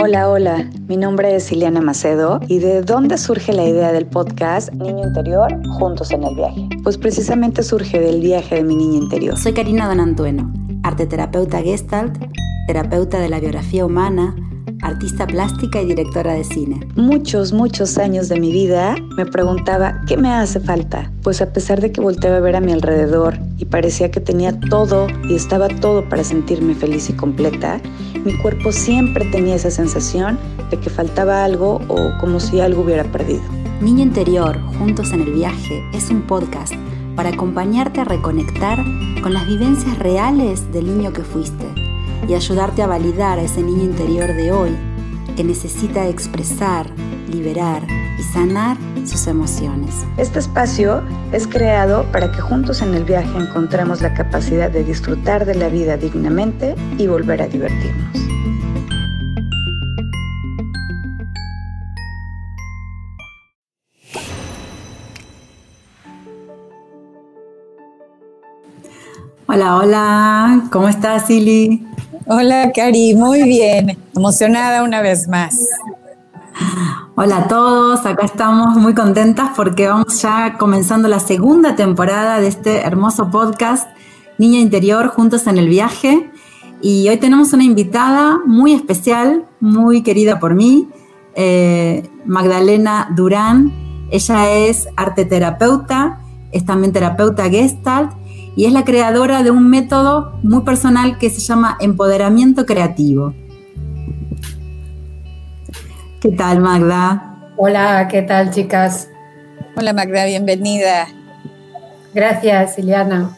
Hola, hola, mi nombre es Ileana Macedo y ¿de dónde surge la idea del podcast Niño Interior Juntos en el Viaje? Pues precisamente surge del viaje de mi niña interior. Soy Karina Donantueno, arteterapeuta gestalt, terapeuta de la biografía humana, artista plástica y directora de cine. Muchos, muchos años de mi vida me preguntaba qué me hace falta, pues a pesar de que volteaba a ver a mi alrededor y parecía que tenía todo y estaba todo para sentirme feliz y completa, mi cuerpo siempre tenía esa sensación de que faltaba algo o como si algo hubiera perdido. Niño Interior, Juntos en el Viaje, es un podcast para acompañarte a reconectar con las vivencias reales del niño que fuiste y ayudarte a validar a ese niño interior de hoy que necesita expresar, liberar y sanar sus emociones. Este espacio es creado para que juntos en el viaje encontremos la capacidad de disfrutar de la vida dignamente y volver a divertirnos. Hola, hola, ¿cómo estás, Silly? Hola, Cari, muy bien, emocionada una vez más. Hola a todos, acá estamos muy contentas porque vamos ya comenzando la segunda temporada de este hermoso podcast Niña Interior Juntos en el Viaje. Y hoy tenemos una invitada muy especial, muy querida por mí, eh, Magdalena Durán. Ella es arte terapeuta, es también terapeuta gestalt y es la creadora de un método muy personal que se llama empoderamiento creativo. ¿Qué tal, Magda? Hola, ¿qué tal, chicas? Hola, Magda, bienvenida. Gracias, Ileana.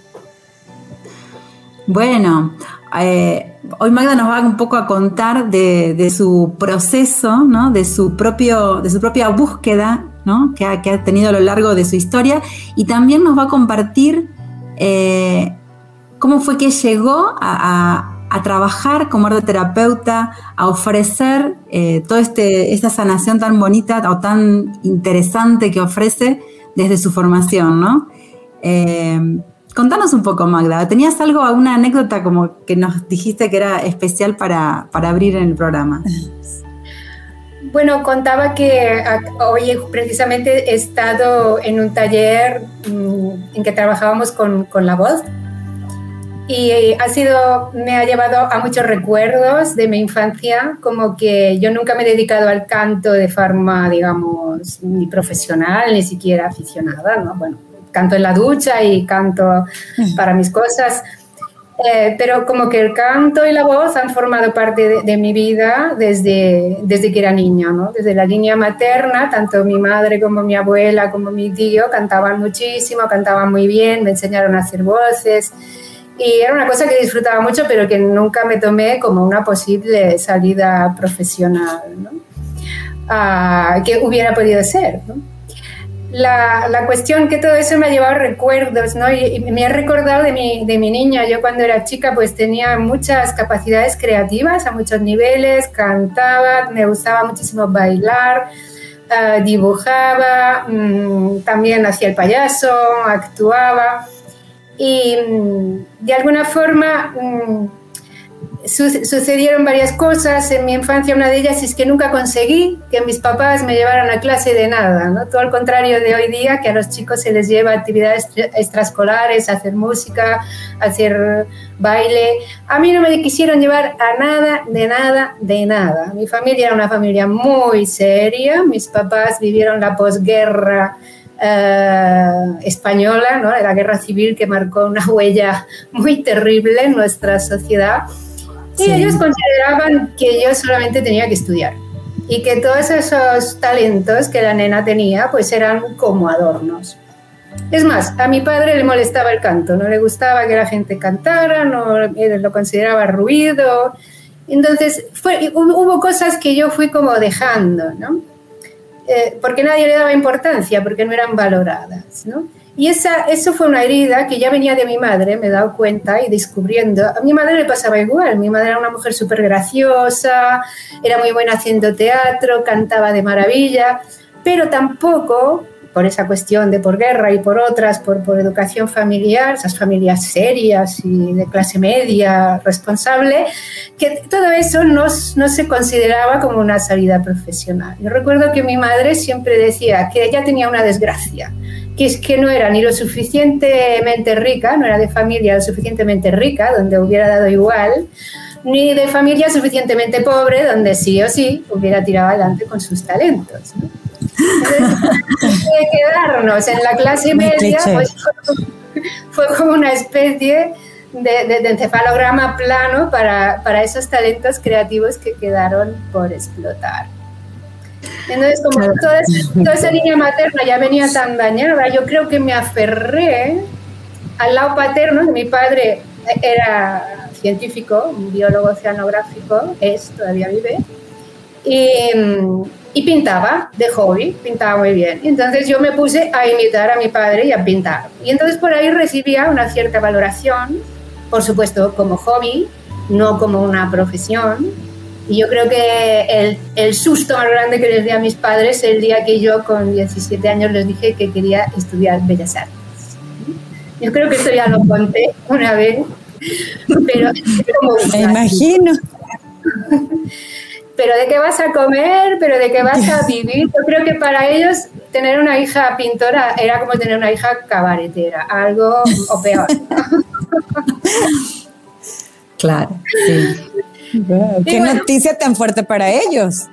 Bueno, eh, hoy Magda nos va un poco a contar de, su proceso, ¿no? de, su propio, de su propia búsqueda ¿no? que, ha, que, ha, tenido a lo largo de su historia y también nos va a compartir eh, cómo fue que llegó a, trabajar como terapeuta, a ofrecer eh, toda este, esta sanación tan bonita o tan interesante que ofrece desde su formación, ¿no? Eh, contanos un poco, Magda. ¿Tenías algo, alguna anécdota como que nos dijiste que era especial para, para abrir en el programa? Bueno, contaba que hoy precisamente he estado en un taller mm, en que trabajábamos con, con la voz y ha sido, me ha llevado a muchos recuerdos de mi infancia, como que yo nunca me he dedicado al canto de forma, digamos, ni profesional, ni siquiera aficionada, ¿no? Bueno, canto en la ducha y canto mm. para mis cosas, eh, pero como que el canto y la voz han formado parte de, mi vida desde, desde que era niña, ¿no? Desde la línea materna, tanto mi madre como mi abuela como mi tío cantaban muchísimo, cantaban muy bien, me enseñaron a hacer voces y era una cosa que disfrutaba mucho, pero que nunca me tomé como una posible salida profesional, ¿no? Ah, que hubiera podido ser, ¿no? La, la, cuestión que todo eso me ha llevado recuerdos, ¿no? Y, me ha recordado de mi, de mi, niña. Yo cuando era chica pues tenía muchas capacidades creativas a muchos niveles, cantaba, me gustaba muchísimo bailar, uh, dibujaba, mmm, también hacía el payaso, actuaba. Y mmm, de alguna forma... Mmm, sucedieron varias cosas en mi infancia. Una de ellas es que nunca conseguí que mis papás me llevaran a clase de nada, ¿no? Todo al contrario de hoy día, que a los chicos se les lleva actividades extraescolares, hacer música, hacer baile. A mí no me quisieron llevar a nada, de nada, de nada. Mi familia era una familia muy seria. Mis papás vivieron la posguerra. Uh, española, ¿no? la guerra civil que marcó una huella muy terrible en nuestra sociedad y ellos consideraban que yo solamente tenía que estudiar y que todos esos talentos que la nena tenía pues eran como adornos. Es más, a mi padre le molestaba el canto, no le gustaba que la gente cantara, no lo consideraba ruido. Entonces, fue, hubo cosas que yo fui como dejando, ¿no? Eh, porque nadie le daba importancia, porque no eran valoradas, ¿no? Y esa, eso fue una herida que ya venía de mi madre, me he dado cuenta y descubriendo. A mi madre le pasaba igual. Mi madre era una mujer súper graciosa, era muy buena haciendo teatro, cantaba de maravilla, pero tampoco por esa cuestión de por guerra y por otras, por, por educación familiar, esas familias serias y de clase media, responsable, que todo eso no, no se consideraba como una salida profesional. Yo recuerdo que mi madre siempre decía que ella tenía una desgracia, que es que no era ni lo suficientemente rica, no era de familia lo suficientemente rica, donde hubiera dado igual, ni de familia suficientemente pobre, donde sí o sí hubiera tirado adelante con sus talentos. ¿no? quedarnos en la clase media pues, fue como una especie de, encefalograma plano para, para, esos talentos creativos que quedaron por explotar. Entonces, como toda, toda, esa línea materna ya venía tan dañada, yo creo que me aferré al lado paterno, mi padre era científico, un biólogo oceanográfico, es, todavía vive, y, pintaba de hobby, pintaba muy bien. Y entonces yo me puse a imitar a mi padre y a pintar. Y entonces por ahí recibía una cierta valoración, por supuesto como hobby, no como una profesión. Y yo creo que el, el susto más grande que les di a mis padres el día que yo con 17 años les dije que quería estudiar Bellas Artes. Yo creo que esto ya lo conté una vez pero Me imagino. Pero de qué vas a comer, pero de qué vas a vivir. Yo creo que para ellos tener una hija pintora era como tener una hija cabaretera, algo o peor. Claro, Qué noticia tan fuerte para ellos.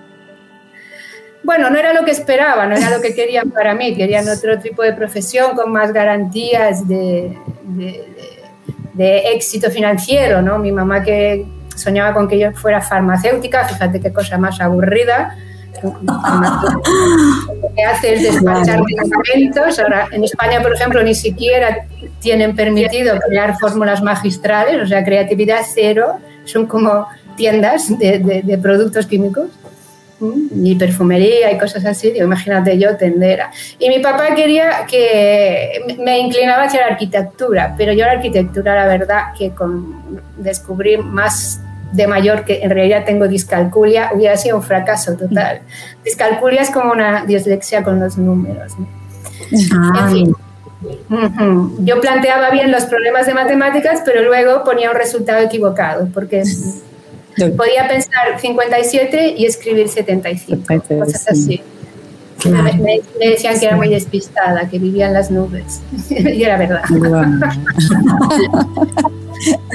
Bueno, no era lo que esperaba, no era lo que querían para mí, querían otro tipo de profesión con más garantías de de éxito financiero, ¿no? Mi mamá que soñaba con que yo fuera farmacéutica, fíjate qué cosa más aburrida. Lo que hace es despachar medicamentos. Ahora, en España, por ejemplo, ni siquiera tienen permitido crear fórmulas magistrales, o sea, creatividad cero. Son como tiendas de, de productos químicos y perfumería y cosas así, digo, imagínate yo tendera. Y mi papá quería que me inclinaba hacia la arquitectura, pero yo la arquitectura, la verdad, que con descubrir más de mayor que en realidad tengo discalculia, hubiera sido un fracaso total. Discalculia es como una dislexia con los números. En fin. Yo planteaba bien los problemas de matemáticas, pero luego ponía un resultado equivocado, porque Podía pensar 57 y escribir 75, cosas así. Me, decían que era muy despistada, que vivía en las nubes. y era verdad.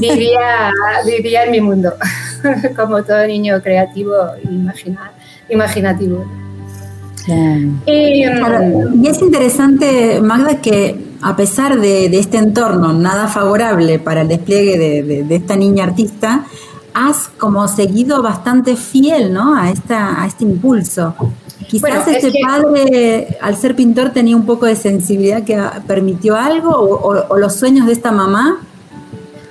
vivía, vivía en mi mundo, como todo niño creativo e imaginativo. Y, es interesante, Magda, que a pesar de, este entorno nada favorable para el despliegue de, de esta niña artista, has como seguido bastante fiel ¿no? a, esta, a este impulso. Quizás este padre, al ser pintor, tenía un poco de sensibilidad que permitió algo, o, los sueños de esta mamá.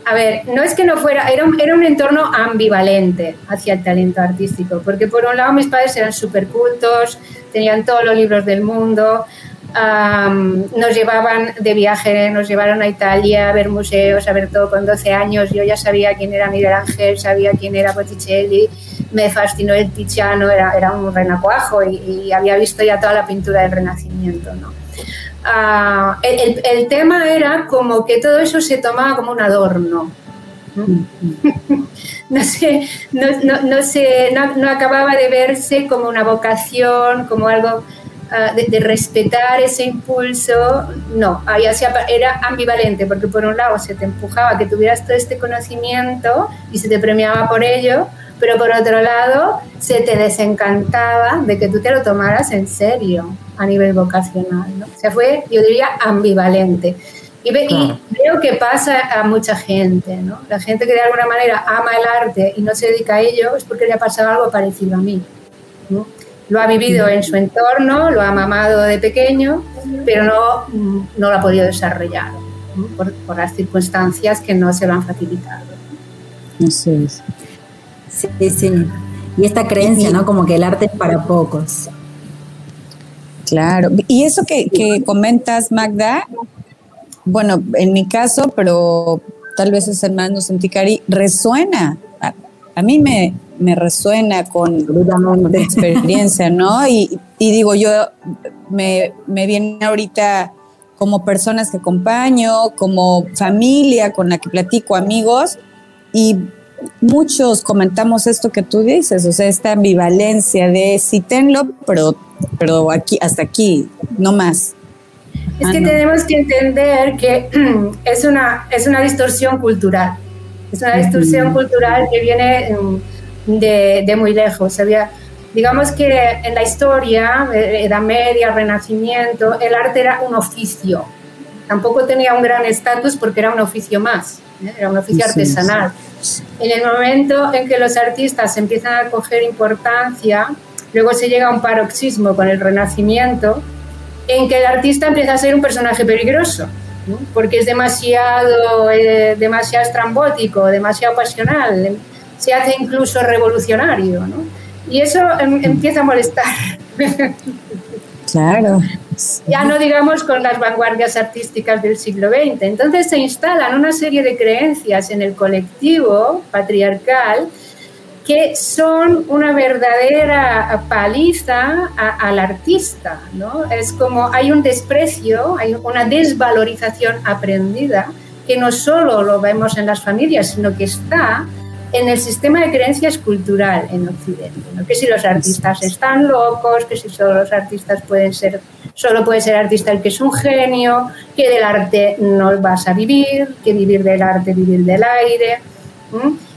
A ver, no es que no fuera, era un, era un entorno ambivalente hacia el talento artístico, porque por un lado mis padres eran súper cultos, tenían todos los libros del mundo, nos llevaban de viaje, nos llevaron a Italia a ver museos, a ver todo con 12 años. Yo ya sabía quién era Miguel Ángel, sabía quién era Botticelli, me fascinó el Tiziano, era, era un renacuajo y, había visto ya toda la pintura del Renacimiento. ¿no? Ah, el, tema era como que todo eso se tomaba como un adorno. no, sé, no, no, no acababa de verse como una vocación, como algo Ah, de, respetar ese impulso, no, había, era ambivalente, porque por un lado se te empujaba que tuvieras todo este conocimiento y se te premiaba por ello, pero por otro lado se te desencantaba de que tú te lo tomaras en serio a nivel vocacional. ¿no? O sea, fue, yo diría, ambivalente. Y, veo que pasa a mucha gente, ¿no? La gente que de alguna manera ama el arte y no se dedica a ello es porque le ha pasado algo parecido a mí. Lo ha vivido en su entorno, lo ha mamado de pequeño, pero no, no lo ha podido desarrollar por, las circunstancias que no se lo han facilitado. Así es. Sí, sí. Y esta creencia, ¿no? Como que el arte es para pocos. Claro. Y eso que, que comentas, Magda, bueno, en mi caso, pero tal vez es hermano Santicari, resuena. a mí me, me resuena con de experiencia, ¿no? Y, digo, yo me, me viene ahorita como personas que acompaño, como familia con la que platico, amigos, y muchos comentamos esto que tú dices, o sea, esta ambivalencia de sí tenlo, pero, pero aquí, hasta aquí, no más. Es que ah, tenemos que entender que es una, es una distorsión cultural. Es una distorsión cultural que viene de, de muy lejos. Había, digamos que en la historia, eh, Edad Media, Renacimiento, el arte era un oficio. Tampoco tenía un gran estatus porque era un oficio más, ¿eh? era un oficio artesanal. En el momento en que los artistas empiezan a coger importancia, luego se llega a un paroxismo con el Renacimiento, en que el artista empieza a ser un personaje peligroso, porque es demasiado, eh, demasiado estrambótico, demasiado pasional, se hace incluso revolucionario, ¿no? Y eso em, empieza a molestar. Claro. Ya no digamos con las vanguardias artísticas del siglo XX. Entonces se instalan una serie de creencias en el colectivo patriarcal que son una verdadera paliza al artista, ¿no? Es como hay un desprecio, hay una desvalorización aprendida que no solo lo vemos en las familias, sino que está en el sistema de creencias cultural en Occidente, ¿no? que si los artistas están locos, que si solo los artistas pueden ser, solo puede ser artista el que es un genio, que del arte no vas a vivir, que vivir del arte, vivir del aire.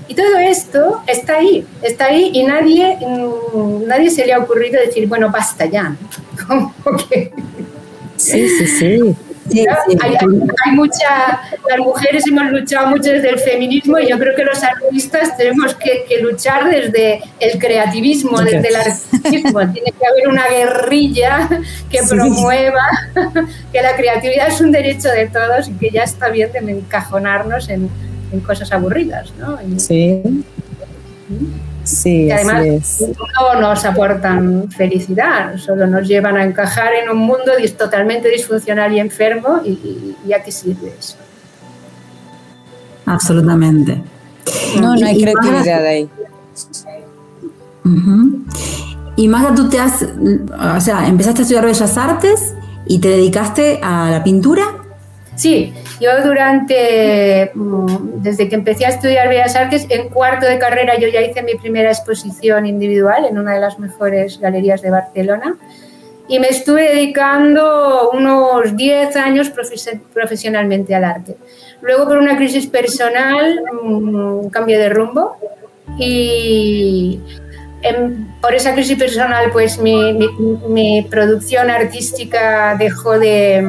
Y todo esto está ahí, está ahí y nadie, mm, nadie se le ha ocurrido decir, bueno, basta ya. Sí, sí, sí. Hay, mucha, las mujeres hemos luchado mucho desde el feminismo y yo creo que los artistas tenemos que, luchar desde el creativismo, desde el artismo. Tiene que haber una guerrilla que promueva que la creatividad es un derecho de todos y que ya está bien de encajonarnos en, en cosas aburridas, ¿no? sí. Sí, y además no nos aportan felicidad, solo nos llevan a encajar en un mundo totalmente disfuncional y enfermo y, y, a qué sirve eso. Absolutamente. No, no hay creatividad ahí. Y Maga, tú te has, o sea, empezaste a estudiar Bellas Artes y te dedicaste a la pintura. Sí, yo durante, mm, desde que empecé a estudiar Bellas Artes, en cuarto de carrera yo ya hice mi primera exposición individual en una de las mejores galerías de Barcelona y me estuve dedicando unos 10 años profesionalmente al arte. Luego por una crisis personal, mm, cambio de rumbo y por esa crisis personal, pues mi, producción artística dejó de,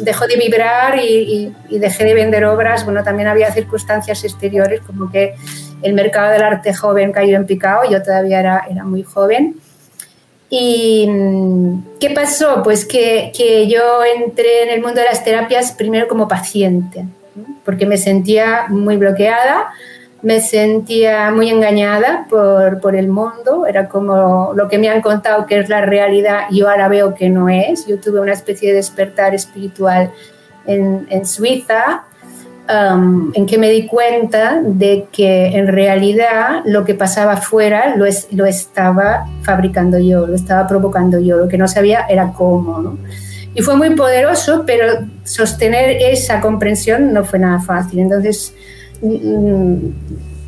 dejó de vibrar y, dejé de vender obras. Bueno, también había circunstancias exteriores, como que el mercado del arte joven cayó en picado, yo todavía era, era muy joven. ¿Y qué pasó? Pues que, que yo entré en el mundo de las terapias primero como paciente, porque me sentía muy bloqueada me sentía muy engañada por, por, el mundo, era como lo que me han contado que es la realidad, yo ahora veo que no es. Yo tuve una especie de despertar espiritual en, en Suiza, um, en que me di cuenta de que en realidad lo que pasaba afuera lo, es, lo estaba fabricando yo, lo estaba provocando yo, lo que no sabía era cómo. ¿no? Y fue muy poderoso, pero sostener esa comprensión no fue nada fácil. Entonces,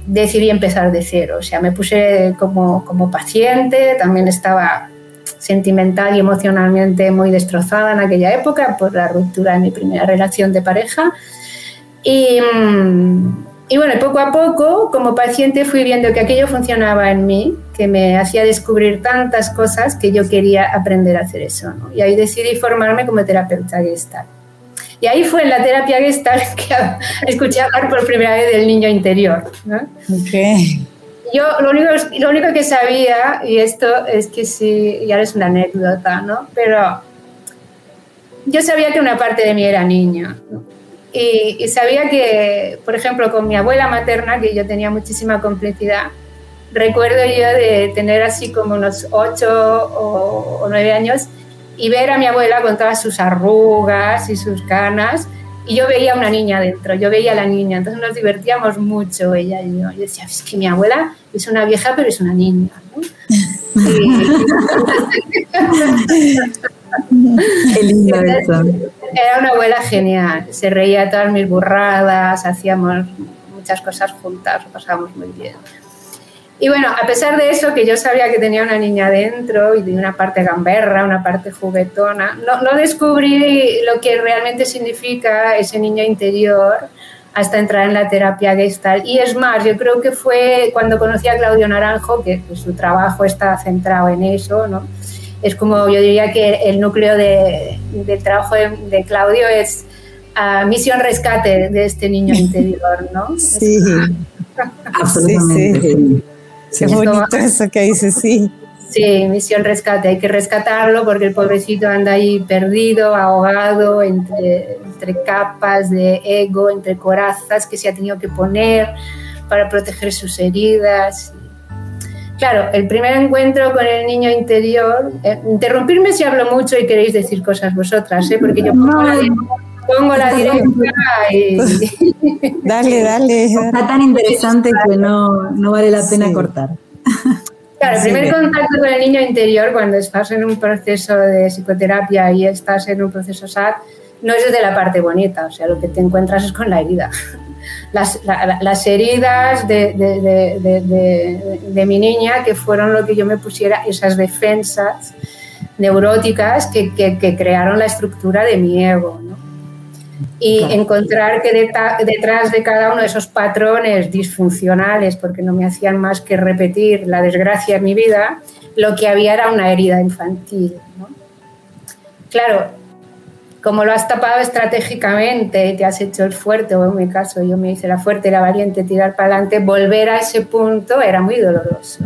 decidí empezar de cero. O sea, me puse como, como paciente, también estaba sentimental y emocionalmente muy destrozada en aquella época por la ruptura de mi primera relación de pareja. Y, mm, y, bueno, poco a poco, como paciente, fui viendo que aquello funcionaba en mí, que me hacía descubrir tantas cosas que yo quería aprender a hacer eso. Y ahí decidí formarme como terapeuta gestal. Y ahí fue en la terapia gestal que escuché hablar por primera vez del niño interior. ¿no? Yo lo único, lo único que sabía, y esto es que sí, ya es una anécdota, ¿no? Pero yo sabía que una parte de mí era niña. Y, y, sabía que, por ejemplo, con mi abuela materna, que yo tenía muchísima complicidad, recuerdo yo de tener así como unos ocho o, o nueve años y ver a mi abuela con todas sus arrugas y sus canas. Y yo veía a una niña dentro, yo veía a la niña, entonces nos divertíamos mucho ella y yo. Yo decía, es que mi abuela es una vieja, pero es una niña. Qué eso. Era una abuela genial, se reía todas mis burradas, hacíamos muchas cosas juntas, lo pasábamos muy bien. Y bueno, a pesar de eso, que yo sabía que tenía una niña dentro y de una parte gamberra, una parte juguetona, no, no descubrí lo que realmente significa ese niño interior hasta entrar en la terapia Gestalt. Y es más, yo creo que fue cuando conocí a Claudio Naranjo, que su trabajo está centrado en eso, ¿no? Es como yo diría que el núcleo de, del trabajo de, Claudio es uh, misión rescate de este niño interior, ¿no? Sí, absolutamente. Sí, sí. Qué bonito eso que dice, sí. Sí, misión rescate, hay que rescatarlo porque el pobrecito anda ahí perdido, ahogado entre, entre capas de ego, entre corazas que se ha tenido que poner para proteger sus heridas. Claro, el primer encuentro con el niño interior, eh, interrumpirme si hablo mucho y queréis decir cosas vosotras, ¿eh? porque yo pongo la, pongo la directa y... dale, dale. Está tan interesante que no, no vale la pena cortar. Claro, el primer contacto con el niño interior cuando estás en un proceso de psicoterapia y estás en un proceso SAT no es desde la parte bonita, o sea, lo que te encuentras es con la herida. Las, las heridas de, de, de, mi niña que fueron lo que yo me pusiera, esas defensas neuróticas que, que, que crearon la estructura de mi ego. ¿no? Y encontrar que detrás de cada uno de esos patrones disfuncionales, porque no me hacían más que repetir la desgracia en mi vida, lo que había era una herida infantil. Claro, como lo has tapado estratégicamente, te has hecho el fuerte, o en mi caso yo me hice la fuerte la valiente, tirar para adelante, volver a ese punto era muy doloroso.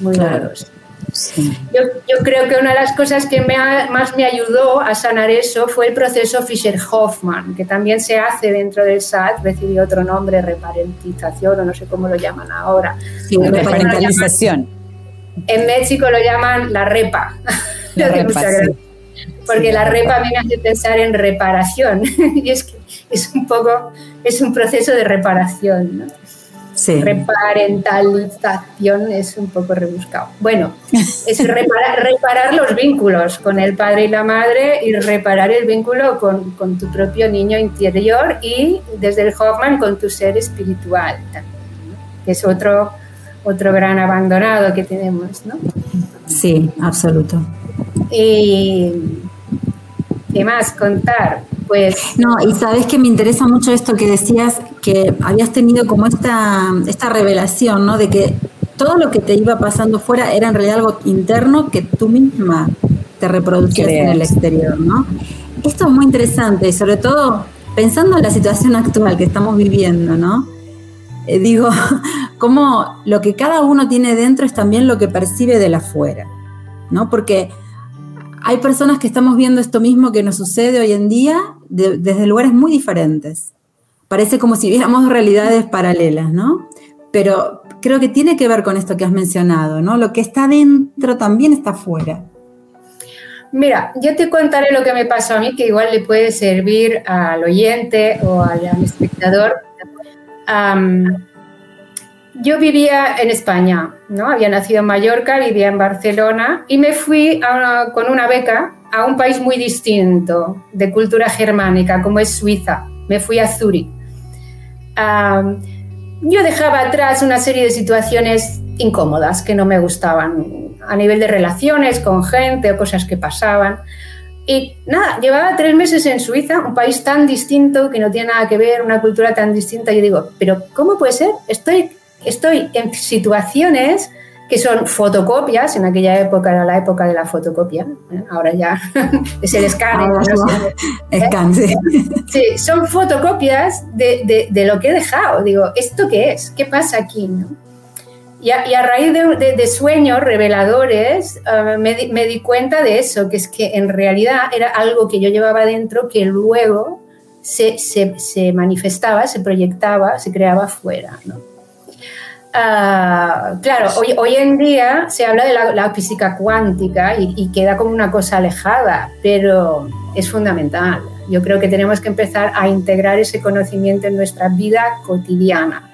Muy doloroso. Yo, yo, creo que una de las cosas que más me ayudó a sanar eso fue el proceso Fischer-Hoffman, que también se hace dentro del SAT, recibió otro nombre, reparentización o no sé cómo lo llaman ahora. Sí, reparentalización. En México lo llaman la repa. La repa Porque la repa me hace pensar en reparación y es que es un poco, es un proceso de reparación. ¿no? Reparentalización es un poco rebuscado. Bueno, es reparar, los vínculos con el padre y la madre y reparar el vínculo con, con, tu propio niño interior y desde el Hoffman con tu ser espiritual, que es otro, otro gran abandonado que tenemos, ¿no? Sí, absoluto. Y ¿qué más contar? Pues, no, y sabes que me interesa mucho esto que decías, que habías tenido como esta, esta revelación, ¿no? De que todo lo que te iba pasando fuera era en realidad algo interno que tú misma te reproducías en el exterior, ¿no? Esto es muy interesante y sobre todo pensando en la situación actual que estamos viviendo, ¿no? Eh, digo, cómo lo que cada uno tiene dentro es también lo que percibe de la afuera, ¿no? Porque hay personas que estamos viendo esto mismo que nos sucede hoy en día desde lugares muy diferentes. Parece como si viéramos realidades paralelas, ¿no? Pero creo que tiene que ver con esto que has mencionado, ¿no? Lo que está dentro también está afuera. Mira, yo te contaré lo que me pasó a mí, que igual le puede servir al oyente o al, espectador yo vivía en España, ¿no? Había nacido en Mallorca, vivía en Barcelona y me fui con una beca a un país muy distinto de cultura germánica, como es Suiza. Me fui a Zúrich. yo dejaba atrás una serie de situaciones incómodas que no me gustaban a nivel de relaciones con gente o cosas que pasaban. Y nada, llevaba tres meses en Suiza, un país tan distinto que no tiene nada que ver, una cultura tan distinta. Yo digo, pero ¿cómo puede ser? Estoy estoy en situaciones que son fotocopias, en aquella época era la época de la fotocopia, ¿eh? ahora ya es el escáner. no sí. son fotocopias de, de, lo que he dejado. Digo, ¿esto qué es? ¿Qué pasa aquí? ¿no? Y, a, y, a, raíz de, de sueños reveladores uh, me, me, di cuenta de eso, que es que en realidad era algo que yo llevaba dentro que luego se, se, se manifestaba, se proyectaba, se creaba fuera. ¿no? Ah, claro, hoy, hoy, en día se habla de la, física cuántica y, queda como una cosa alejada, pero es fundamental. Yo creo que tenemos que empezar a integrar ese conocimiento en nuestra vida cotidiana.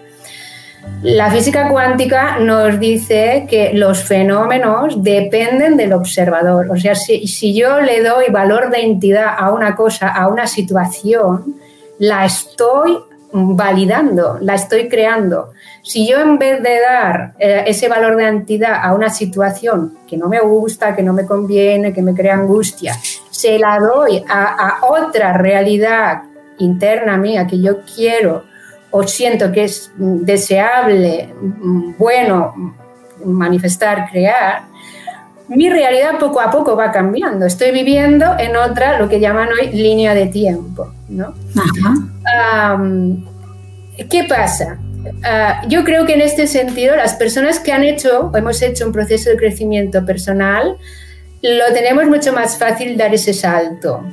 La física cuántica nos dice que los fenómenos dependen del observador. O sea, si, si, yo le doy valor de entidad a una cosa, a una situación, la estoy validando, la estoy creando. Si yo en vez de dar eh, ese valor de entidad a una situación que no me gusta, que no me conviene, que me crea angustia, se la doy a, a otra realidad interna mía que yo quiero o siento que es deseable, bueno, manifestar, crear, mi realidad poco a poco va cambiando. Estoy viviendo en otra, lo que llaman hoy línea de tiempo. ¿no? ¿Qué pasa? Ah, yo creo que en este sentido las personas que han hecho o hemos hecho un proceso de crecimiento personal, lo tenemos mucho más fácil dar ese salto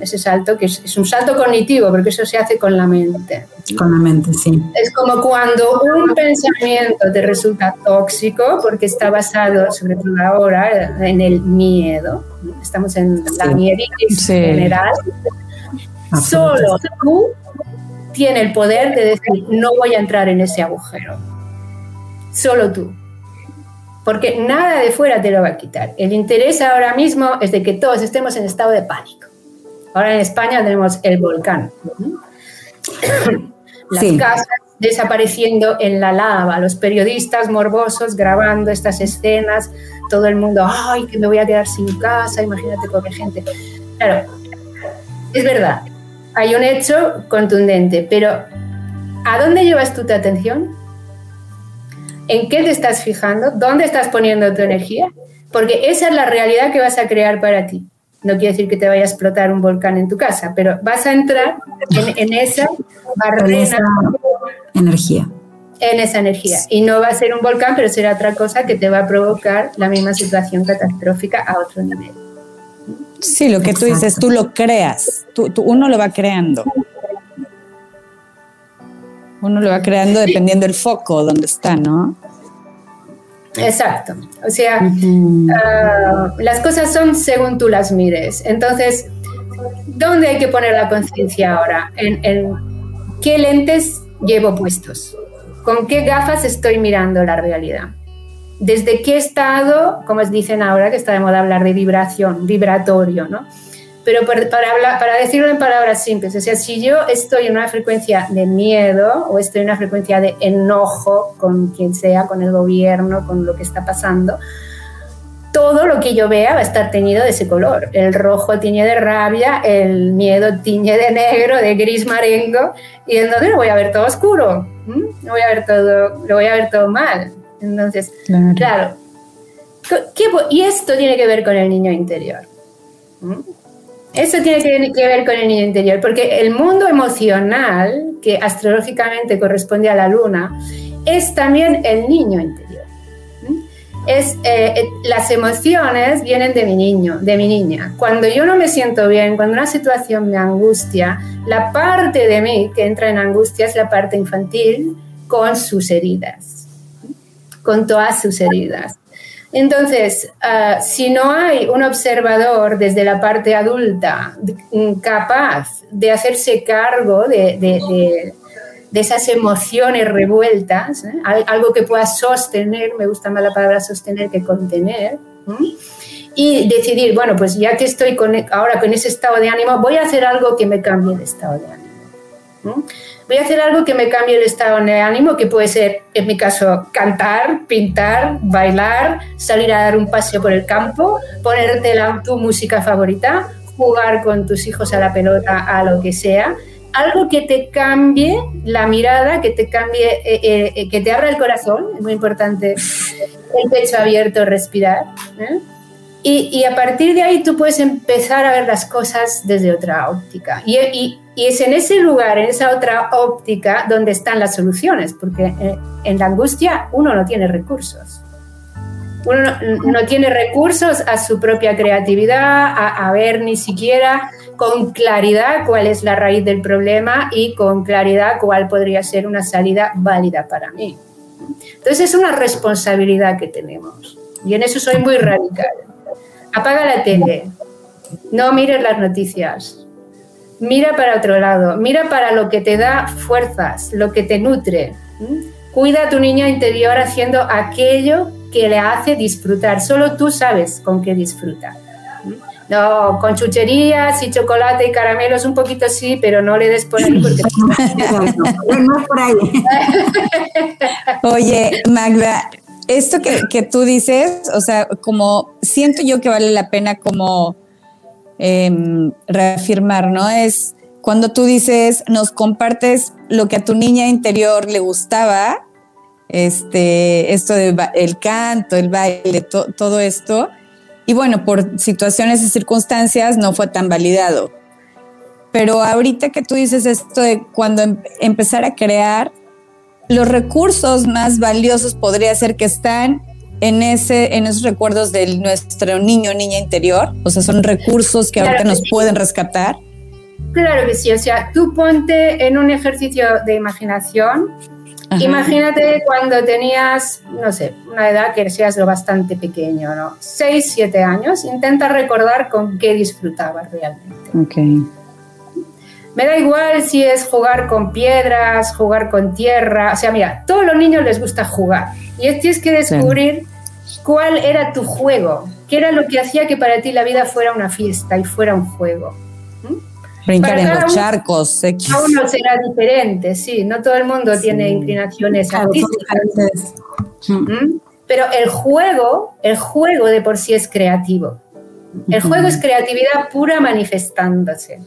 ese salto, que es, un salto cognitivo, porque eso se hace con la mente. Con la mente, sí. Es como cuando un pensamiento te resulta tóxico, porque está basado, sobre todo ahora, en el miedo. Estamos en la mieditis general. Solo tú tienes el poder de decir, no voy a entrar en ese agujero. Solo tú porque nada de fuera te lo va a quitar. El interés ahora mismo es de que todos estemos en estado de pánico. Ahora en España tenemos el volcán. Las casas desapareciendo en la lava, los periodistas morbosos grabando estas escenas, todo el mundo, ay, que me voy a quedar sin casa, imagínate pobre gente. Claro, es verdad, hay un hecho contundente, pero ¿a dónde llevas tú tu atención? ¿En qué te estás fijando? ¿Dónde estás poniendo tu energía? Porque esa es la realidad que vas a crear para ti. No quiere decir que te vaya a explotar un volcán en tu casa, pero vas a entrar en, esa barrera. energía. En esa energía. Y no va a ser un volcán, pero será otra cosa que te va a provocar la misma situación catastrófica a otro nivel. Sí, lo que tú dices, tú lo creas, tú, uno lo va creando. Uno lo va creando dependiendo del foco donde está, ¿no? Exacto. O sea, ah, las cosas son según tú las mires. Entonces, ¿dónde hay que poner la conciencia ahora? En, en, qué lentes llevo puestos. ¿Con qué gafas estoy mirando la realidad? ¿Desde qué estado, como dicen ahora, que está de moda hablar de vibración, vibratorio, ¿no? Pero para, para decirlo en palabras simples, o sea, si yo estoy en una frecuencia de miedo o estoy en una frecuencia de enojo con quien sea, con el gobierno, con lo que está pasando, todo lo que yo vea va a estar teñido de ese color. El rojo tiñe de rabia, el miedo tiñe de negro, de gris marengo, y entonces lo voy a ver todo oscuro, voy a ver todo, lo voy a ver todo mal. Entonces, claro, y esto tiene que ver con el niño interior. Eso tiene que ver con el niño interior, porque el mundo emocional, que astrológicamente corresponde a la luna, es también el niño interior. Es, eh, eh, las emociones vienen de mi niño, de mi niña. Cuando yo no me siento bien, cuando una situación me angustia, la parte de mí que entra en angustia es la parte infantil con sus heridas, con todas sus heridas. Entonces, ah, si no hay un observador desde la parte adulta capaz de hacerse cargo de, esas emociones revueltas, ¿eh? algo que pueda sostener, me gusta más la palabra sostener que contener, y decidir, bueno, pues ya que estoy ahora con ese estado de ánimo, voy a hacer algo que me cambie el estado de ánimo voy a hacer algo que me cambie el estado de ánimo, que puede ser, en mi caso, cantar, pintar, bailar, salir a dar un paseo por el campo, ponerte la, tu música favorita, jugar con tus hijos a la pelota, a lo que sea. Algo que te cambie la mirada, que te cambie, eh, eh, eh, que te abra el corazón, es muy importante el pecho abierto, respirar. Y, a partir de ahí tú puedes empezar a ver las cosas desde otra óptica. Y, es en ese lugar, en esa otra óptica, donde están las soluciones, porque eh, en la angustia uno no tiene recursos. Uno no, tiene recursos a su propia creatividad, a ver ni siquiera con claridad cuál es la raíz del problema y con claridad cuál podría ser una salida válida para mí. Entonces es una responsabilidad que tenemos. Y en eso soy muy radical. Apaga la tele. No mires las noticias. Mira para otro lado. Mira para lo que te da fuerzas, lo que te nutre. Cuida a tu niño interior haciendo aquello que le hace disfrutar. Solo tú sabes con qué disfruta. No, con chucherías y chocolate y caramelos un poquito sí, pero no le des por ahí porque no por ahí. Oye, Magda, esto que, tú dices, o sea, como siento yo que vale la pena como em, reafirmar, ¿no? Es cuando tú dices, nos compartes lo que a tu niña interior le gustaba, este, esto del el canto, el baile, todo esto, y bueno, por situaciones y circunstancias no fue tan validado. Pero ahorita que tú dices esto de cuando em, empezar a crear, los recursos más valiosos podría ser que están en, ese, en esos recuerdos de nuestro niño niña interior. O sea, son recursos que ahorita nos pueden rescatar. Claro que sí, o sea, tú ponte en un ejercicio de imaginación Imagínate cuando tenías, no sé, una edad que seas lo bastante pequeño, ¿no? 6, 7 años, intenta recordar con qué disfrutabas realmente. Ok. Me da igual si es jugar con piedras, jugar con tierra, o sea, mira, todos los niños les gusta jugar y tienes que descubrir cuál era tu juego, qué era lo que hacía que para ti la vida fuera una fiesta y fuera un juego. Brincar en los charcos. Cada uno será diferente, sí. No todo el mundo tiene inclinaciones artísticas. ¿Mm? Pero el juego, el juego de por sí es creativo. El juego es creatividad pura manifestándose.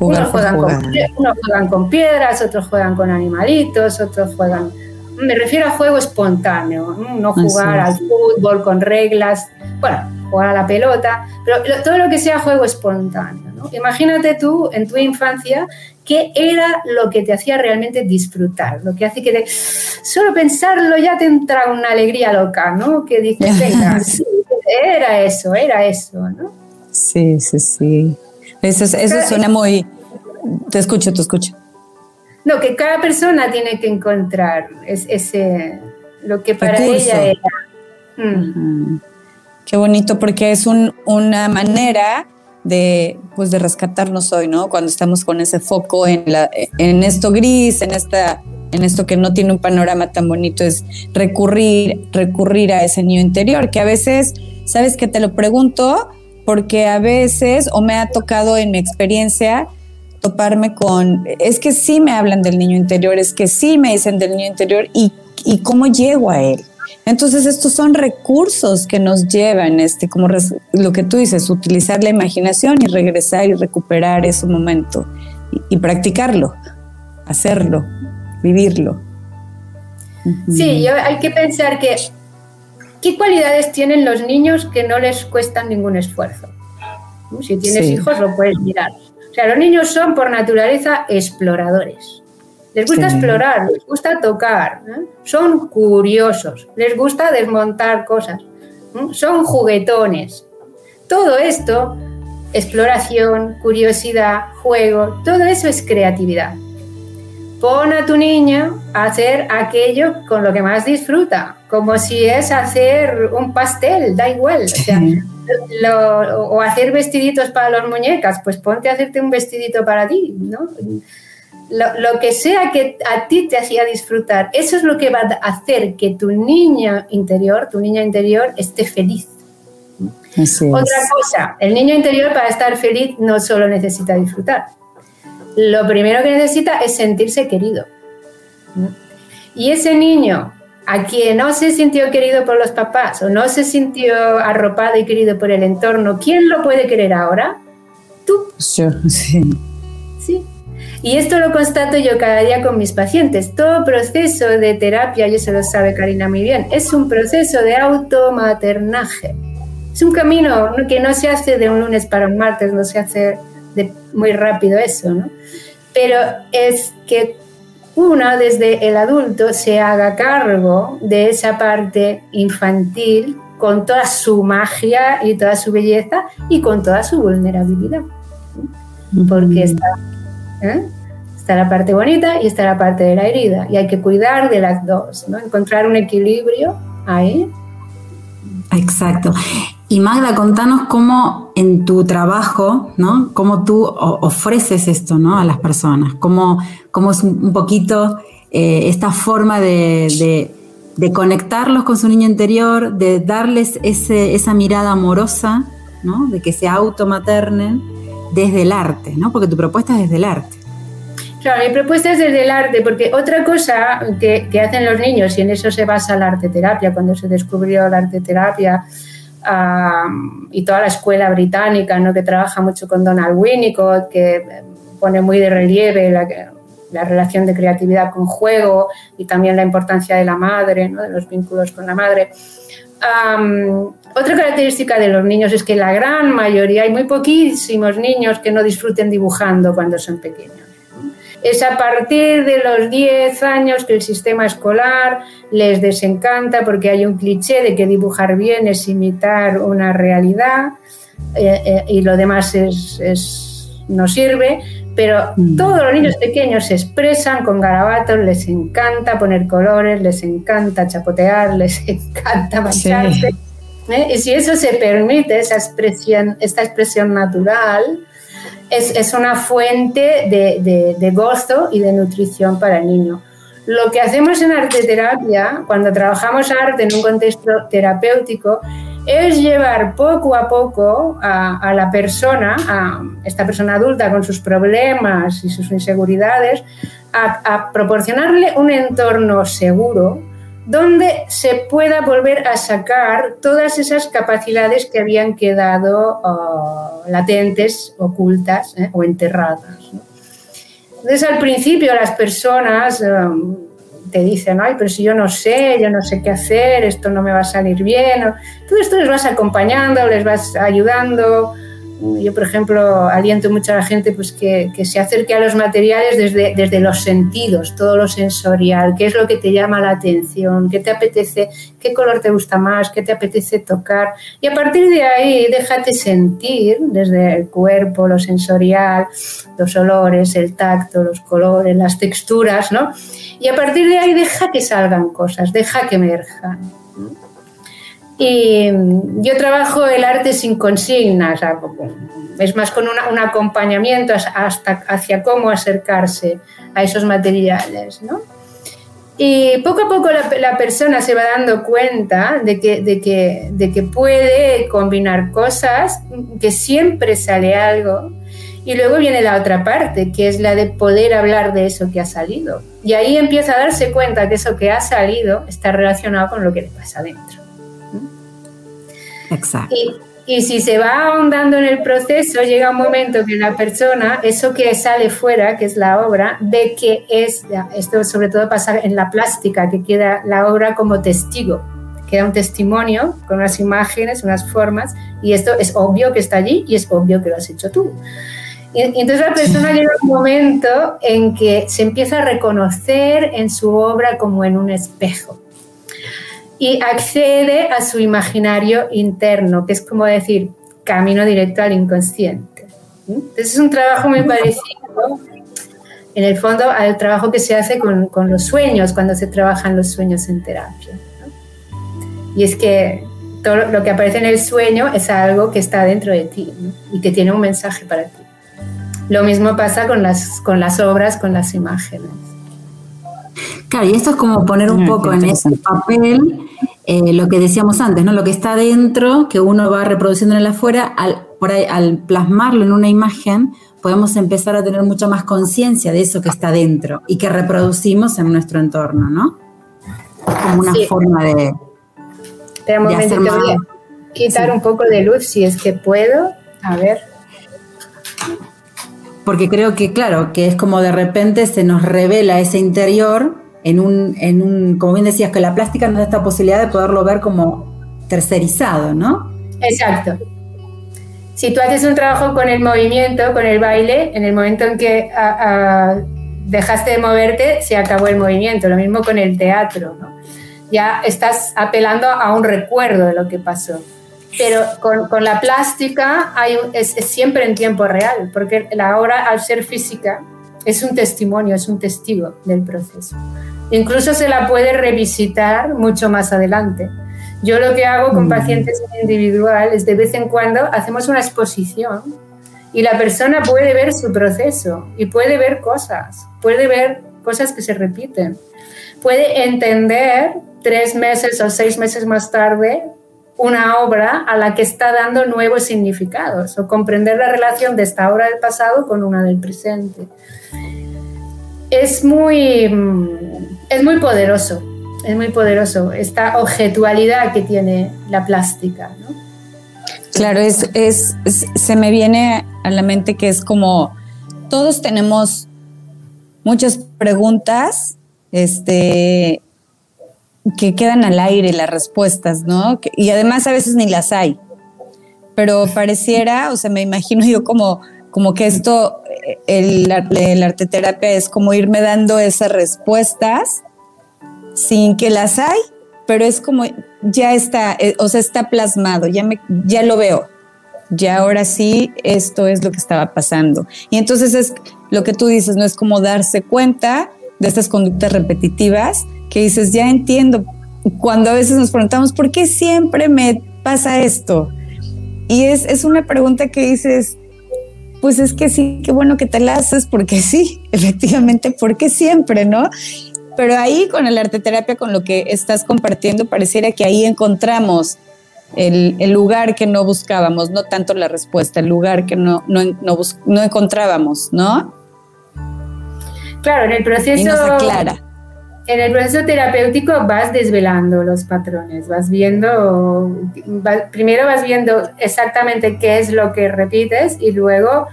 unos, juegan con, piedras, otros juegan con animalitos, otros juegan... Me refiero a juego espontáneo, no jugar al fútbol con reglas, bueno, jugar a la pelota, pero todo lo que sea juego espontáneo. Imagínate tú en tu infancia qué era lo que te hacía realmente disfrutar, lo que hace que solo pensarlo ya te entra una alegría loca, ¿no? Que dices, venga, era eso, era eso, ¿no? Sí, sí, sí. Eso, eso suena muy... Te escucho, te escucho. No, que cada persona tiene que encontrar ese, lo que para ella era. Mm. Qué bonito, porque es una manera de, pues de rescatarnos hoy, ¿no? Cuando estamos con ese foco en, la, en esto gris, en, esta, en esto que no tiene un panorama tan bonito, es recurrir, recurrir a ese niño interior, que a veces, ¿sabes que Te lo pregunto porque a veces, o me ha tocado en mi experiencia, toparme con, es que sí me hablan del niño interior, es que sí me dicen del niño interior y, y cómo llego a él. Entonces, estos son recursos que nos llevan, este, como lo que tú dices, utilizar la imaginación y regresar y recuperar ese momento y, practicarlo, hacerlo, vivirlo. Sí, yo, hay que pensar que qué cualidades tienen los niños que no les cuestan ningún esfuerzo. Si tienes hijos lo puedes mirar. Sea, los niños son por naturaleza exploradores. Les gusta explorar, les gusta tocar, ¿eh? son curiosos, les gusta desmontar cosas, ¿eh? son juguetones. Todo esto, exploración, curiosidad, juego, todo eso es creatividad. Pon a tu niña a hacer aquello con lo que más disfruta, como si es hacer un pastel, da igual. O, hacer vestiditos para las muñecas, pues ponte a hacerte un vestidito para ti, ¿no? lo, que sea que a ti te hacía disfrutar, eso es lo que va a hacer que tu niña interior, tu niña interior esté feliz. Otra cosa, el niño interior para estar feliz no solo necesita disfrutar. Lo primero que necesita es sentirse querido. Y ese niño a quien no se sintió querido por los papás o no se sintió arropado y querido por el entorno, ¿quién lo puede querer ahora? Tú. sí. Sí. Y esto lo constato yo cada día con mis pacientes. Todo proceso de terapia, y eso lo sabe Karina muy bien, es un proceso de automaternaje. Es un camino que no se hace de un lunes para un martes, no se hace de muy rápido eso, ¿no? Pero es que uno desde el adulto se haga cargo de esa parte infantil con toda su magia y toda su belleza y con toda su vulnerabilidad. Porque está ¿eh? Está la parte bonita y está la parte de la herida. Y hay que cuidar de las dos, ¿no? Encontrar un equilibrio ahí. Exacto. Y Magda, contanos cómo en tu trabajo, ¿no? Cómo tú ofreces esto, ¿no? A las personas. Cómo, cómo es un poquito eh, esta forma de, conectarlos con su niño interior, de darles esa mirada amorosa, ¿no? de que se automaternen desde el arte, ¿no? porque tu propuesta es desde el arte. Claro, mi propuesta es desde el arte, porque otra cosa que, hacen los niños, y en eso se basa la arte terapia, cuando se descubrió la arte terapia y toda la escuela británica, ¿no? que trabaja mucho con Donald Winnicott, que pone muy de relieve la, la relación de creatividad con juego y también la importancia de la madre, ¿no? de los vínculos con la madre. otra característica de los niños es que la gran mayoría, hay muy poquísimos niños que no disfruten dibujando cuando son pequeños. Es a partir de los 10 años que el sistema escolar les desencanta porque hay un cliché de que dibujar bien es imitar una realidad eh, eh, y lo demás es, no sirve pero mm. todos los niños pequeños se expresan con garabatos, les encanta poner colores, les encanta chapotear, les encanta mancharse. ¿eh? Y si eso se permite, esa expresión, esta expresión natural, es, es una fuente de, de, de, gozo y de nutrición para el niño. Lo que hacemos en arte terapia, cuando trabajamos arte en un contexto terapéutico, es llevar poco a poco a, la persona, a esta persona adulta con sus problemas y sus inseguridades, a, proporcionarle un entorno seguro donde se pueda volver a sacar todas esas capacidades que habían quedado oh, latentes, ocultas eh, o enterradas. Entonces, al principio las personas... Um, te dicen, ay, pero si yo no sé, yo no sé qué hacer, esto no me va a salir bien. Todo esto les vas acompañando, les vas ayudando, yo, por ejemplo, aliento mucho a la gente pues, que, que, se acerque a los materiales desde, desde los sentidos, todo lo sensorial, qué es lo que te llama la atención, qué te apetece, qué color te gusta más, qué te apetece tocar. Y a partir de ahí, déjate sentir desde el cuerpo, lo sensorial, los olores, el tacto, los colores, las texturas, ¿no? Y a partir de ahí, deja que salgan cosas, deja que emerjan. Y yo trabajo el arte sin consignas, es más con un acompañamiento hasta hacia cómo acercarse a esos materiales. ¿no? Y poco a poco la, persona se va dando cuenta de que, de, que, de que puede combinar cosas, que siempre sale algo. Y luego viene la otra parte, que es la de poder hablar de eso que ha salido. Y ahí empieza a darse cuenta que eso que ha salido está relacionado con lo que le pasa adentro. Exacto. Y, si se va ahondando en el proceso, llega un momento que la persona, eso que sale fuera, que es la obra, ve que es, esto sobre todo pasa en la plástica, que queda la obra como testigo, queda un testimonio con unas imágenes, unas formas, y esto es obvio que está allí y es obvio que lo has hecho tú. Entonces la persona llega un momento en que se empieza a reconocer en su obra como en un espejo y accede a su imaginario interno, que es como decir, camino directo al inconsciente. Entonces es un trabajo muy parecido, en el fondo, al trabajo que se hace con, con los sueños, cuando se trabajan los sueños en terapia. Y es que todo lo que aparece en el sueño es algo que está dentro de ti y que tiene un mensaje para ti. Lo mismo pasa con las, con las obras, con las imágenes. Claro, y esto es como poner un poco en ese papel eh, lo que decíamos antes, ¿no? Lo que está dentro, que uno va reproduciendo en el afuera, al, por ahí, al plasmarlo en una imagen, podemos empezar a tener mucha más conciencia de eso que está dentro y que reproducimos en nuestro entorno, ¿no? Como una forma de, de hacer más... quitar un poco de luz si es que puedo. A ver. Porque creo que, claro, que es como de repente se nos revela ese interior en un, en un, como bien decías, que la plástica nos da esta posibilidad de poderlo ver como tercerizado, ¿no? Exacto. Si tú haces un trabajo con el movimiento, con el baile, en el momento en que dejaste de moverte, se acabó el movimiento. Lo mismo con el teatro, ¿no? Ya estás apelando a un recuerdo de lo que pasó. Pero con, con la plástica hay, es, es siempre en tiempo real, porque la obra, al ser física, es un testimonio, es un testigo del proceso. Incluso se la puede revisitar mucho más adelante. Yo lo que hago con mm. pacientes individuales es de vez en cuando hacemos una exposición y la persona puede ver su proceso y puede ver cosas, puede ver cosas que se repiten. Puede entender tres meses o seis meses más tarde una obra a la que está dando nuevos significados o comprender la relación de esta obra del pasado con una del presente. Es muy, mm, es muy poderoso, es muy poderoso esta objetualidad que tiene la plástica. Claro, es, es, se me viene a la mente que es como todos tenemos muchas preguntas, este, que quedan al aire las respuestas, ¿no? y además a veces ni las hay. Pero pareciera, o sea, me imagino yo como, como que esto, el, el arteterapia es como irme dando esas respuestas sin que las hay, pero es como ya está, eh, o sea, está plasmado, ya, me, ya lo veo. Ya ahora sí, esto es lo que estaba pasando. Y entonces es lo que tú dices, no es como darse cuenta de estas conductas repetitivas que dices, ya entiendo, cuando a veces nos preguntamos, ¿por qué siempre me pasa esto? Y es, es una pregunta que dices, pues es que sí, qué bueno que te la haces, porque sí, efectivamente, porque siempre, ¿no? Pero ahí con el arte terapia, con lo que estás compartiendo, pareciera que ahí encontramos el, el lugar que no buscábamos, no tanto la respuesta, el lugar que no, no, no, no encontrábamos, ¿no? Claro, en el proceso... Y nos aclara en el proceso terapéutico vas desvelando los patrones, vas viendo, primero vas viendo exactamente qué es lo que repites y luego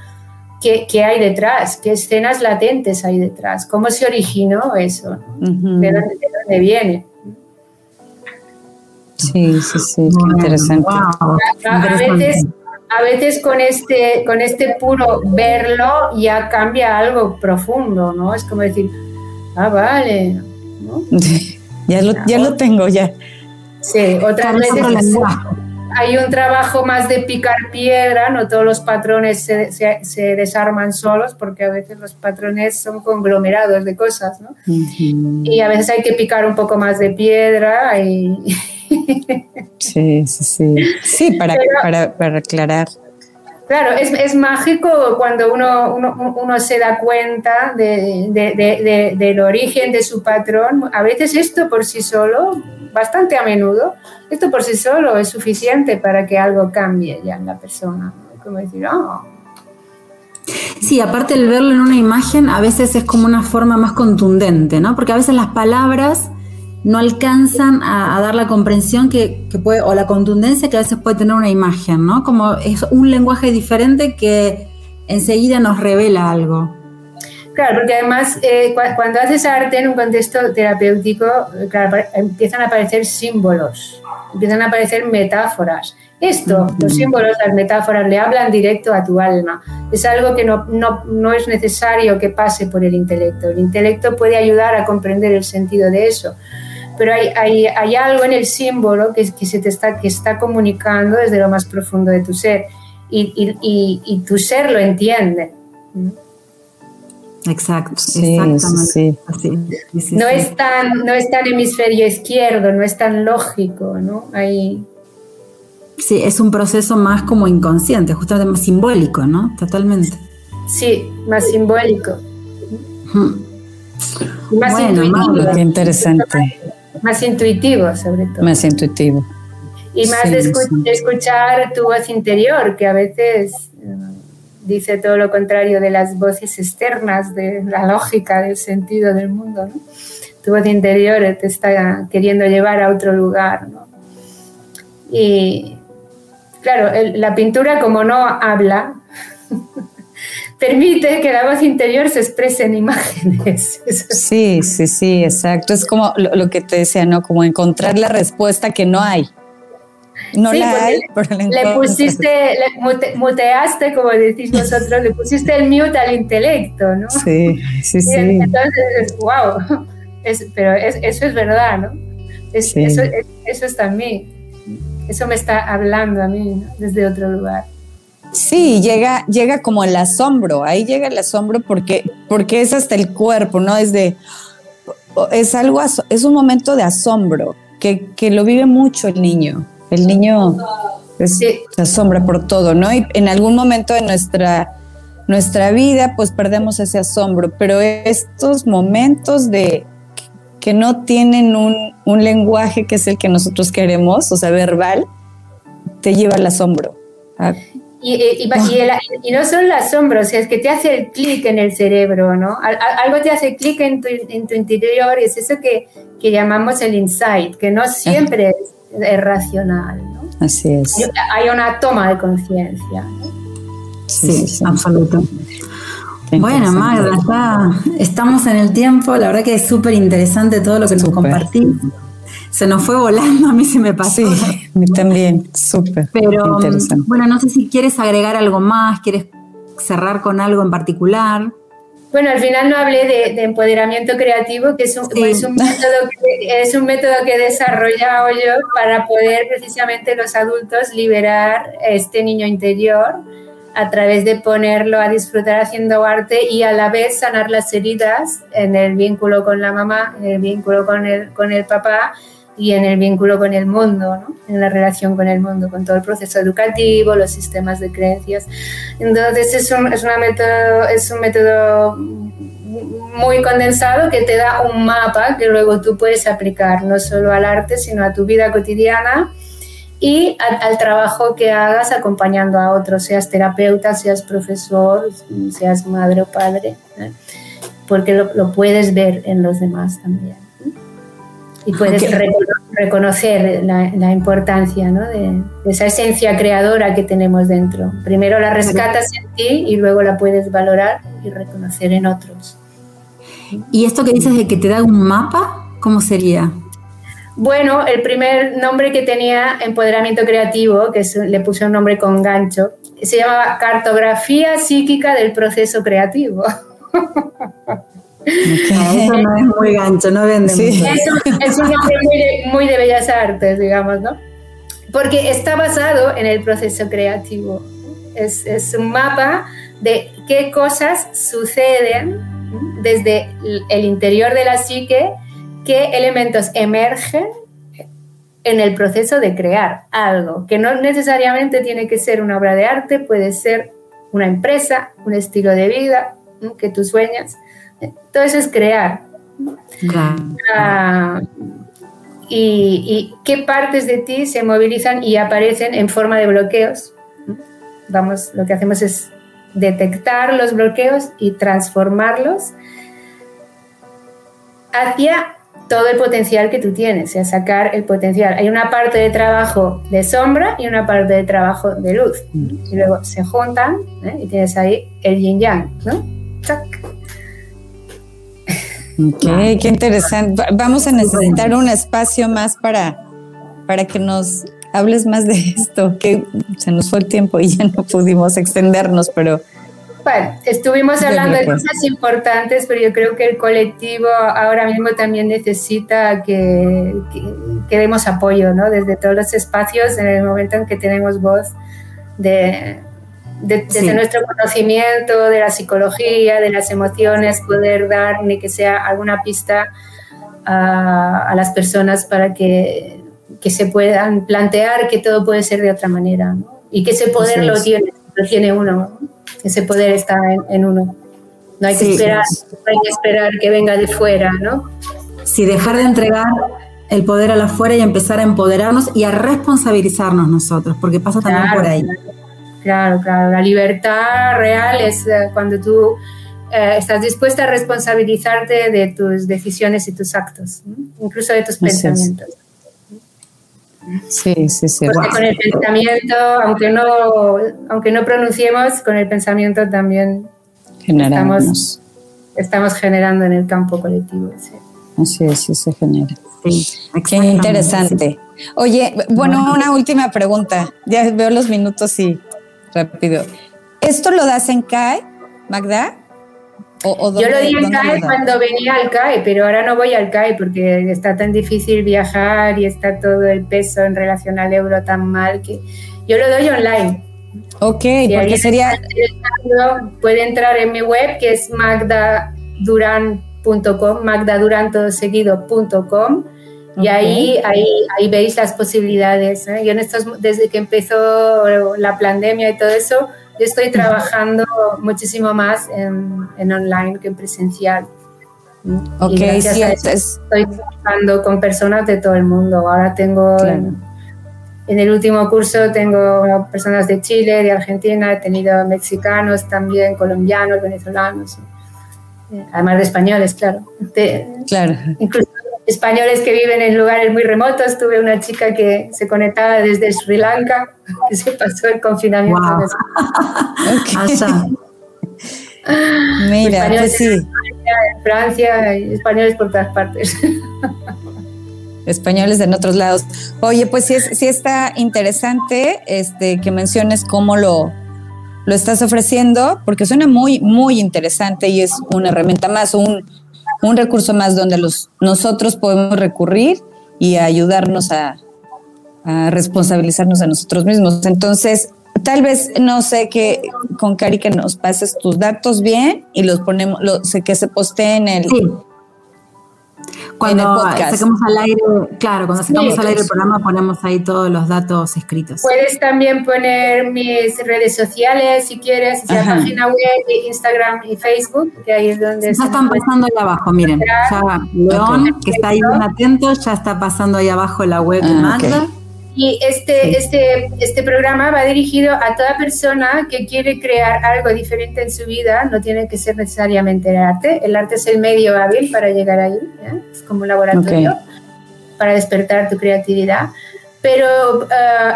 qué, qué, hay detrás, qué escenas latentes hay detrás, cómo se originó eso, ¿De, dónde, viene. Sí, sí, sí, qué interesante. A, veces, a veces con este, con este puro verlo ya cambia algo profundo, ¿no? Es como decir, ah, vale, ya, lo, ya lo tengo, ya. Sí, otras veces hay un trabajo más de picar piedra, no todos los patrones se, se, desarman solos, porque a veces los patrones son conglomerados de cosas, ¿no? Y a veces hay que picar un poco más de piedra y... sí, sí, sí. Sí, para, para, para aclarar. Claro, es, es mágico cuando uno, uno, uno, se da cuenta de, de, de, del origen de su patrón. A veces esto por sí solo, bastante a menudo, esto por sí solo es suficiente para que algo cambie ya en la persona. Como decir, oh. Sí, aparte el verlo en una imagen a veces es como una forma más contundente, ¿no? Porque a veces las palabras no alcanzan a, dar la comprensión que, puede, o la contundencia que a veces puede tener una imagen, ¿no? Como es un lenguaje diferente que enseguida nos revela algo. Claro, porque además eh, cuando haces arte en un contexto terapéutico, empiezan a aparecer símbolos, empiezan a aparecer metáforas. Esto, los símbolos, las metáforas, le hablan directo a tu alma. Es algo que no, no, no, es necesario que pase por el intelecto. El intelecto puede ayudar a comprender el sentido de eso, pero hay, hay, hay, algo en el símbolo que, que, se te está, que está comunicando desde lo más profundo de tu ser y, y, y, tu ser lo entiende. Exacto, sí, exactamente. Sí, no, es tan, no es tan hemisferio izquierdo, no es tan lógico, ¿no? Hay... Sí, es un proceso más como inconsciente, justamente más simbólico, ¿no? Totalmente. Sí, más simbólico. Más bueno, qué interesante. Más intuitivo, sobre todo. Más intuitivo. Y más de, escuchar tu voz interior, que a veces eh, dice todo lo contrario de las voces externas, de la lógica, del sentido del mundo. Tu voz interior te está queriendo llevar a otro lugar. ¿no? Y claro, la pintura como no habla, permite que la voz interior se exprese en imágenes. Sí, sí, sí, exacto. Es como lo, que te decía, ¿no? Como encontrar la respuesta que no hay. No la hay, pero la Le pusiste, le muteaste, como decís vosotros, le pusiste el mute al intelecto, ¿no? Sí, sí, sí. Entonces, wow, pero eso es verdad, ¿no? eso, eso está en mí. Eso me está hablando a mí, desde otro lugar. Sí, llega, llega como el asombro, ahí llega el asombro porque, porque es hasta el cuerpo, ¿no? Es de, es algo, es un momento de asombro que, que lo vive mucho el niño. El niño se asombra por todo, ¿no? Y en algún momento de nuestra nuestra vida, pues perdemos ese asombro, pero estos momentos de que no tienen un, un lenguaje que es el que nosotros queremos, o sea, verbal, te lleva al asombro. Ah. Y, y, y, no solo el asombro, o sea, es que te hace el clic en el cerebro, ¿no? algo te hace clic en tu, en tu interior y es eso que, que llamamos el insight, que no siempre es, es racional, ¿no? Así es. Hay una toma de conciencia. Sí, sí, Bueno, Magda, estamos en el tiempo. La verdad que es súper interesante todo lo que nos compartís. Se nos fue volando, a mí se me pasó. Sí, mí también, súper. Pero, bueno, no sé si quieres agregar algo más, quieres cerrar con algo en particular. Bueno, al final no hablé de, empoderamiento creativo, que es un, es, un método que, es un método que he desarrollado yo para poder precisamente los adultos liberar este niño interior a través de ponerlo a disfrutar haciendo arte y a la vez sanar las heridas en el vínculo con la mamá, en el vínculo con el, con el papá y en el vínculo con el mundo, ¿no? en la relación con el mundo, con todo el proceso educativo, los sistemas de creencias. Entonces es un, es una método, es un método muy condensado que te da un mapa que luego tú puedes aplicar no solo al arte, sino a tu vida cotidiana y al, trabajo que hagas acompañando a otros, seas terapeuta, seas profesor, seas madre o padre, ¿eh? porque lo, lo puedes ver en los demás también y puedes reconocer la, importancia de, esa esencia creadora que tenemos dentro. Primero la rescatas en ti y luego la puedes valorar y reconocer en otros. ¿Y esto que dices de que te da un mapa, cómo sería? Bueno, el primer nombre que tenía Empoderamiento Creativo, que le puse un nombre con gancho, se llamaba Cartografía Psíquica del Proceso Creativo. Eso no es muy gancho, no vende mucho. Es un, nombre muy de, bellas artes, digamos, ¿no? Porque está basado en el proceso creativo. Es, es un mapa de qué cosas suceden desde el interior de la psique, qué elementos emergen en el proceso de crear algo, que no necesariamente tiene que ser una obra de arte, puede ser una empresa, un estilo de vida que tú sueñas, todo eso es crear. Ah, y, qué partes de ti se movilizan y aparecen en forma de bloqueos. Vamos, lo que hacemos es detectar los bloqueos y transformarlos hacia todo el potencial que tú tienes, o sea, sacar el potencial. Hay una parte de trabajo de sombra y una parte de trabajo de luz. Y luego se juntan ¿eh? y tienes ahí el yin yang, ¿no? Qué interesante. Vamos a necesitar un espacio más para, para que nos hables más de esto, que se nos fue el tiempo y ya no pudimos extendernos, pero... Bueno, estuvimos hablando de cosas importantes, pero yo creo que el colectivo ahora mismo también necesita que, que, demos apoyo, ¿no? Desde todos los espacios, en el momento en que tenemos voz de, desde nuestro conocimiento de la psicología, de las emociones, poder dar ni que sea alguna pista a, las personas para que, que, se puedan plantear que todo puede ser de otra manera y que ese poder lo tiene, lo tiene uno, ese poder está en, uno. No hay, que esperar, no hay que esperar que venga de fuera, ¿no? Sí, dejar de entregar el poder a la fuera y empezar a empoderarnos y a responsabilizarnos nosotros, porque pasa también por ahí. Claro, claro. La libertad real es eh, cuando tú eh, estás dispuesta a responsabilizarte de tus decisiones y tus actos, incluso de tus pensamientos. Sí, sí, sí. Porque con el pensamiento, aunque no, aunque no pronunciemos, con el pensamiento también estamos, estamos, generando en el campo colectivo. Sí. Así es, sí se genera. Qué interesante. Oye, bueno, una última pregunta. Ya veo los minutos y rápido. ¿Esto lo das en CAE, Magda? Yo lo di en CAE cuando venía al CAE, pero ahora no voy al CAE porque está tan difícil viajar y está todo el peso en relación al euro tan mal que yo lo doy online. Ok, porque sería... Puede entrar en mi web que es magdaduran.com, magdadurantodoseguido.com y ahí, ahí, ahí veis las posibilidades. ¿eh? Yo en estos, desde que empezó la pandemia y todo eso, yo estoy trabajando muchísimo más en, en online que en presencial. Ok, sí, estoy trabajando con personas de todo el mundo. Ahora tengo, en, el último curso tengo personas de Chile, de Argentina, he tenido mexicanos también, colombianos, venezolanos, eh, además de españoles, claro. claro. Incluso españoles que viven en lugares muy remotos. Tuve una chica que se conectaba desde Sri Lanka, que se pasó el confinamiento. Mira, pues sí. En Francia, y españoles por todas partes. Españoles en otros lados. Oye, pues sí, sí está interesante este, que menciones cómo lo, lo estás ofreciendo, porque suena muy, muy interesante y es una herramienta más, un, un recurso más donde los, nosotros podemos recurrir y ayudarnos a, responsabilizarnos a nosotros mismos. Entonces, tal vez, no sé, que con Cari que nos pases tus datos bien y los ponemos, lo, sé que se posteen en el, cuando sacamos al aire, claro, cuando sacamos al aire el programa ponemos ahí todos los datos escritos. Puedes también poner mis redes sociales si quieres, la página web, Instagram y Facebook, que ahí es donde... Ya están pasando ahí abajo, miren. Ya León, que está ahí bien atento, ya está pasando ahí abajo la web de ah, Magda. Y este, este, este programa va dirigido a toda persona que quiere crear algo diferente en su vida, no tiene que ser necesariamente el arte, el arte es el medio hábil para llegar ahí, ¿eh? es como un laboratorio para despertar tu creatividad, pero uh,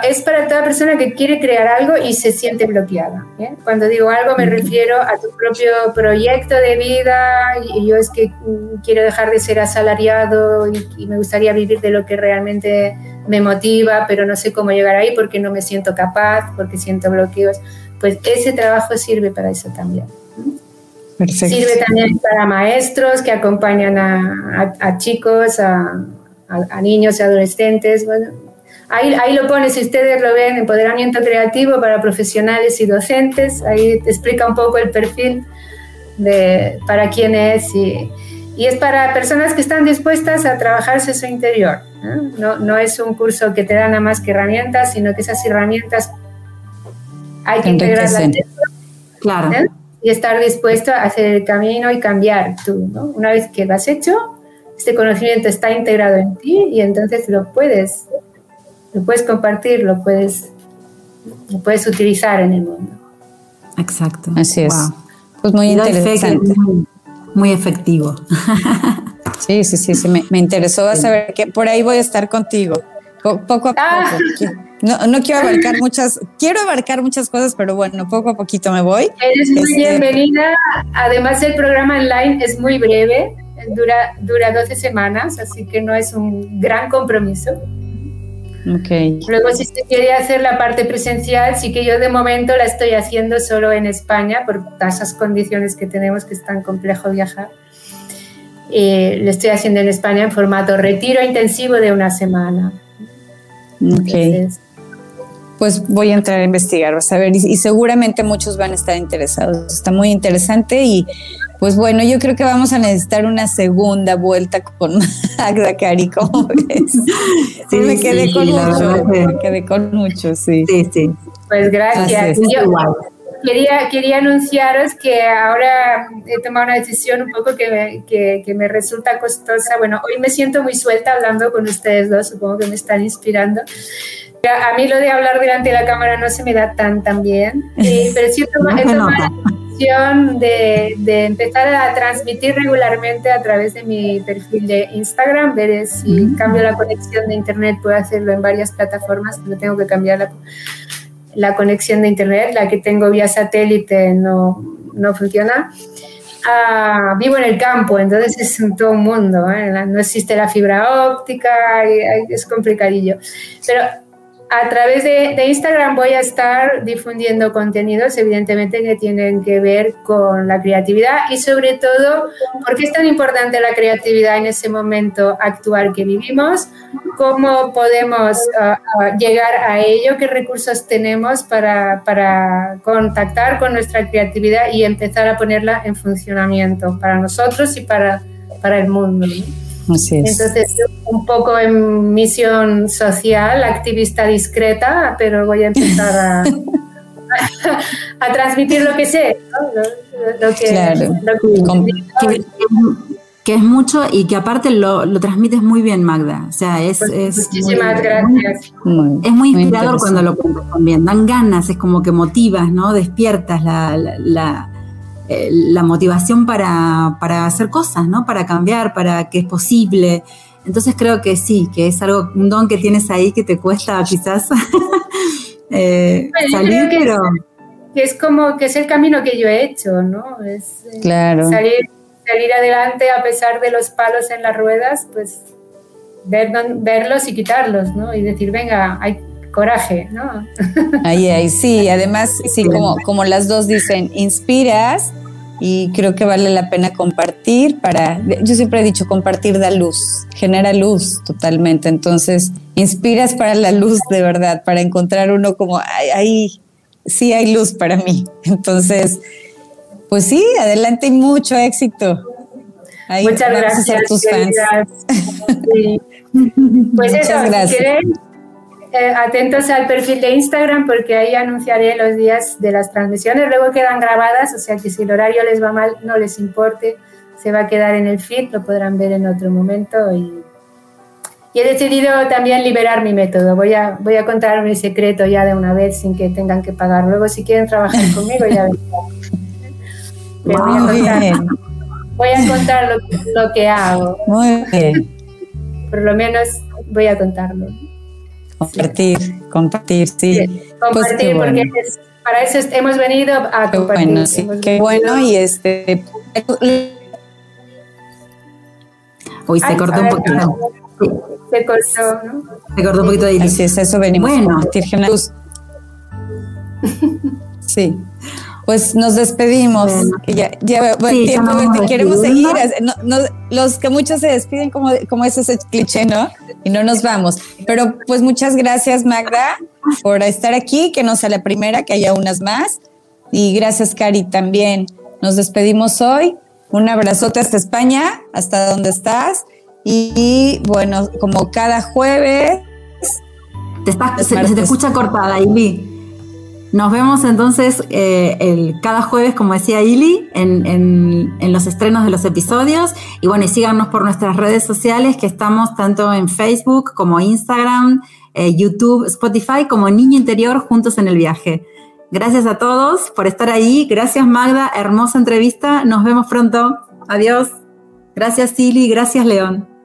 es para toda persona que quiere crear algo y se siente bloqueada. ¿eh? Cuando digo algo me refiero a tu propio proyecto de vida y yo es que mm, quiero dejar de ser asalariado y, y me gustaría vivir de lo que realmente me motiva, pero no sé cómo llegar ahí porque no me siento capaz, porque siento bloqueos. Pues ese trabajo sirve para eso también. Sirve también para maestros que acompañan a, chicos, a, niños y adolescentes. Bueno, ahí, ahí lo pone, si ustedes lo ven, empoderamiento creativo para profesionales y docentes. Ahí te explica un poco el perfil de para quién es y, y es para personas que están dispuestas a trabajarse su interior. ¿no? No, es un curso que te da nada más que herramientas, sino que esas herramientas hay que integrarlas claro. y estar dispuesto a hacer el camino y cambiar tú. ¿no? Una vez que lo has hecho, este conocimiento está integrado en ti y entonces lo puedes, lo puedes compartir, lo puedes, lo puedes utilizar en el mundo. Exacto. Así es. Pues muy interesante muy efectivo. Sí, sí, sí, sí me, interesó saber que por ahí voy a estar contigo, poco a ah. poco. No, no, quiero abarcar muchas, quiero abarcar muchas cosas, pero bueno, poco a poquito me voy. Eres muy este, bienvenida. Además, el programa online es muy breve, dura, dura 12 semanas, así que no es un gran compromiso. Okay. Luego, si se quiere hacer la parte presencial, sí que yo de momento la estoy haciendo solo en España por esas condiciones que tenemos que es tan complejo viajar. Eh, lo estoy haciendo en España en formato retiro intensivo de una semana. Ok. pues voy a entrar a investigar, vas a ver, y, y, seguramente muchos van a estar interesados. Está muy interesante y pues bueno, yo creo que vamos a necesitar una segunda vuelta con Magda Cari, ¿cómo ves? Sí, me quedé con mucho, me quedé con mucho, sí. Sí, sí. Pues gracias. quería, quería anunciaros que ahora he tomado una decisión un poco que me, que, que me resulta costosa. Bueno, hoy me siento muy suelta hablando con ustedes dos, supongo que me están inspirando. A mí lo de hablar delante de la cámara no se me da tan tan bien, eh, pero sí he tomado, de, de, empezar a transmitir regularmente a través de mi perfil de Instagram, ver si cambio la conexión de internet, puedo hacerlo en varias plataformas, no tengo que cambiar la, la conexión de internet, la que tengo vía satélite no, no funciona. Ah, vivo en el campo, entonces es todo un mundo, ¿eh? no existe la fibra óptica, es complicadillo. Pero a través de, Instagram voy a estar difundiendo contenidos, evidentemente, que tienen que ver con la creatividad y sobre todo, ¿por qué es tan importante la creatividad en ese momento actual que vivimos? ¿Cómo podemos ah, ah, llegar a ello? ¿Qué recursos tenemos para, para contactar con nuestra creatividad y empezar a ponerla en funcionamiento para nosotros y para, para el mundo? Entonces, un poco en misión social, activista discreta, pero voy a empezar a, a, transmitir lo que sé, ¿no? lo, que, claro. que, es mucho y que aparte lo, lo, transmites muy bien, Magda. O sea, es. Pues es muchísimas muy, gracias. es muy inspirador cuando lo cuentas también. Dan ganas, es como que motivas, ¿no? Despiertas la, la, eh, la motivación para, para, hacer cosas, ¿no? Para cambiar, para que es posible. Entonces creo que sí, que es algo, un don que tienes ahí que te cuesta quizás eh, salir, que pero... Es, que es como que es el camino que yo he hecho, ¿no? Es, eh, claro. salir, salir adelante a pesar de los palos en las ruedas, pues ver, verlos y quitarlos, ¿no? Y decir, venga, hay coraje, ¿no? Ahí, ahí, sí, además, sí, como, como las dos dicen, inspiras y creo que vale la pena compartir para, yo siempre he dicho, compartir da luz, genera luz totalmente, entonces inspiras para la luz de verdad, para encontrar uno como, ahí sí hay luz para mí, entonces, pues sí, adelante y mucho éxito. Muchas gracias. tus fans. Pues eso, gracias. Eh, atentos al perfil de Instagram porque ahí anunciaré los días de las transmisiones. Luego quedan grabadas, o sea que si el horario les va mal, no les importe, se va a quedar en el feed, lo podrán ver en otro momento. Y, he decidido también liberar mi método. Voy a, voy a contar mi secreto ya de una vez sin que tengan que pagar. Luego, si quieren trabajar conmigo, ya voy a contar, voy a contar lo, lo que hago. Muy bien. Por lo menos voy a contarlo. Compartir, compartir, sí. compartir, pues porque para eso hemos venido a compartir. Bueno, sí, qué bueno y este... Uy, se cortó un poquito. Se cortó, ¿no? Se cortó un poquito de Así es, eso venimos bueno. a compartir, Luz. Sí. Pues nos despedimos. Ya, ya, bueno, tiempo, queremos seguir. los que muchos se despiden como, como ese es el cliché, ¿no? Y no nos vamos. Pero pues muchas gracias, Magda, por estar aquí, que no sea la primera, que haya unas más. Y gracias, Cari, también. Nos despedimos hoy. Un abrazote hasta España, hasta donde estás. Y, bueno, como cada jueves. Te se, te escucha cortada, Amy. Nos vemos entonces eh, el, cada jueves, como decía Ili, en, los estrenos de los episodios. Y bueno, síganos por nuestras redes sociales, que estamos tanto en Facebook como Instagram, eh, YouTube, Spotify, como Niño Interior, juntos en el viaje. Gracias a todos por estar ahí. Gracias Magda, hermosa entrevista. Nos vemos pronto. Adiós. Gracias Ili, gracias León.